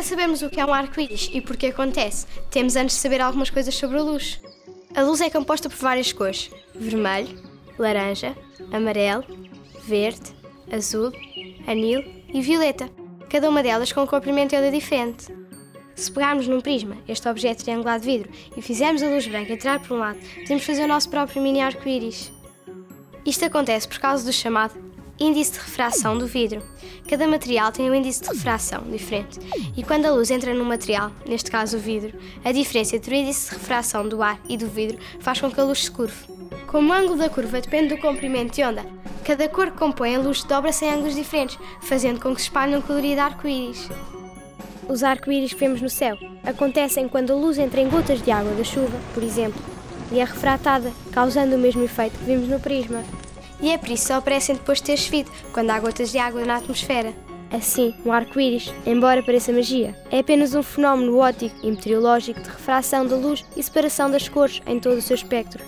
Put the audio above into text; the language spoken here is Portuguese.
sabermos o que é um arco-íris e por que acontece, temos antes de saber algumas coisas sobre a luz. A luz é composta por várias cores: vermelho, laranja, amarelo, verde, azul, anil e violeta, cada uma delas com um comprimento onda diferente. Se pegarmos num prisma, este objeto triangular de vidro, e fizermos a luz branca entrar por um lado, podemos fazer o nosso próprio mini arco-íris. Isto acontece por causa do chamado índice de refração do vidro. Cada material tem um índice de refração diferente, e quando a luz entra no material, neste caso o vidro, a diferença entre o índice de refração do ar e do vidro faz com que a luz se curve. Como o ângulo da curva depende do comprimento de onda, cada cor que compõe a luz dobra-se em ângulos diferentes, fazendo com que se espalhe um colorido arco-íris. Os arco-íris que vemos no céu acontecem quando a luz entra em gotas de água da chuva, por exemplo, e é refratada, causando o mesmo efeito que vimos no prisma. E é por isso que só aparecem depois de ter chovido, quando há gotas de água na atmosfera. Assim, um arco-íris, embora pareça magia, é apenas um fenómeno óptico e meteorológico de refração da luz e separação das cores em todo o seu espectro.